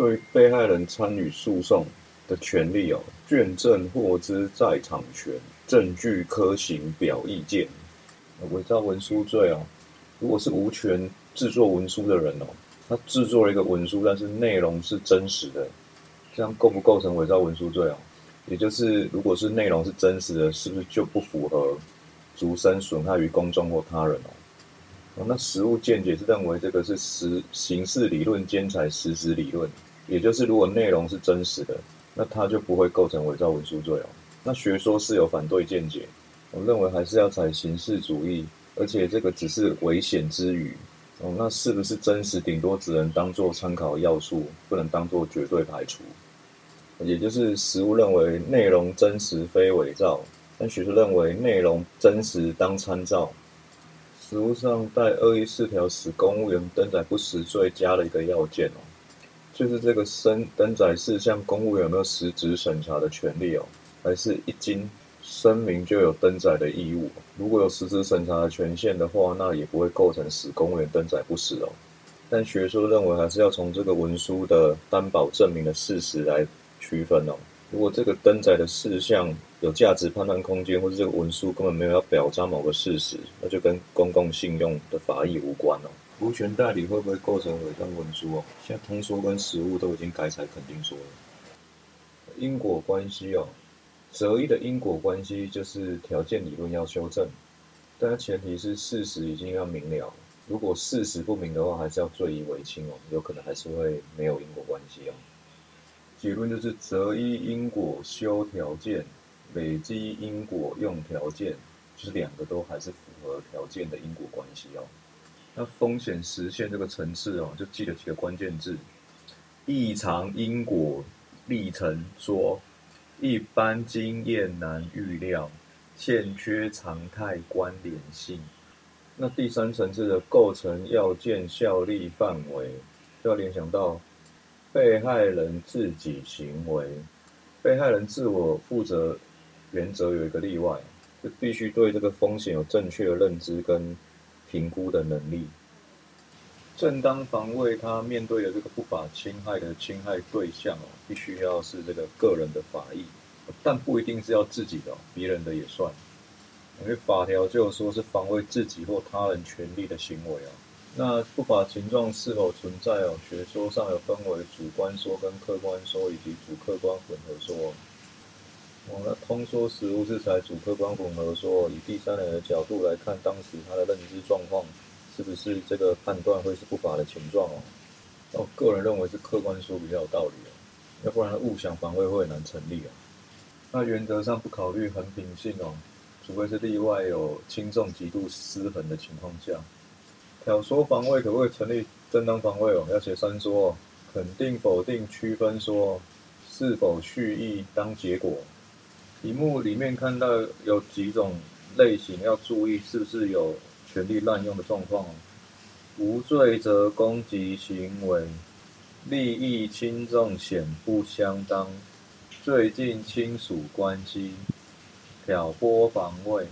对被害人参与诉讼的权利哦，卷证获知在场权，证据科行表意见。伪造文书罪哦，如果是无权制作文书的人哦，他制作了一个文书，但是内容是真实的，这样构不构成伪造文书罪哦？也就是，如果是内容是真实的，是不是就不符合逐身损害于公众或他人哦？那实务见解是认为这个是实刑事理论兼采实质理论，也就是如果内容是真实的，那它就不会构成伪造文书罪哦。那学说是有反对见解。我认为还是要采形式主义，而且这个只是危险之余，哦，那是不是真实，顶多只能当做参考要素，不能当做绝对排除。也就是实务认为内容真实非伪造，但学术认为内容真实当参照。实务上在二一四条使公务员登载不实罪加了一个要件哦，就是这个申登载事项公务员有没有实质审查的权利哦，还是一经。声明就有登载的义务，如果有实质审查的权限的话，那也不会构成使公务员登载不实哦。但学说认为还是要从这个文书的担保证明的事实来区分哦。如果这个登载的事项有价值判断空间，或者这个文书根本没有要表彰某个事实，那就跟公共信用的法益无关哦。无权代理会不会构成伪造文书哦？现在通说跟实物都已经改采肯定说了。因果关系哦。择一的因果关系就是条件理论要修正，但前提是事实已经要明了。如果事实不明的话，还是要罪疑为轻哦，有可能还是会没有因果关系哦。结论就是择一因果修条件，累积因果用条件，就是两个都还是符合条件的因果关系哦。那风险实现这个层次哦，就记得几个关键字：异常因果历程说。一般经验难预料，欠缺常态关联性。那第三层次的构成要件效力范围，就要联想到被害人自己行为。被害人自我负责原则有一个例外，就必须对这个风险有正确的认知跟评估的能力。正当防卫，他面对的这个不法侵害的侵害对象哦，必须要是这个个人的法益，但不一定是要自己的，别人的也算。因为法条就说是防卫自己或他人权利的行为啊。那不法情状是否存在哦？学说上有分为主观说跟客观说，以及主客观混合说。哦，那通说实物是采主客观混合说，以第三人的角度来看当时他的认知状况。是不是这个判断会是不法的情状哦？我个人认为是客观说比较有道理哦，要不然误想防卫会很难成立哦。那原则上不考虑衡平性哦，除非是例外有轻重极度失衡的情况下，挑唆防卫可不可以成立正当防卫哦？要写三说哦，肯定、否定、区分说，是否蓄意当结果？题目里面看到有几种类型要注意，是不是有？权力滥用的状况，无罪则攻击行为，利益轻重显不相当，最近亲属关系，挑拨防卫。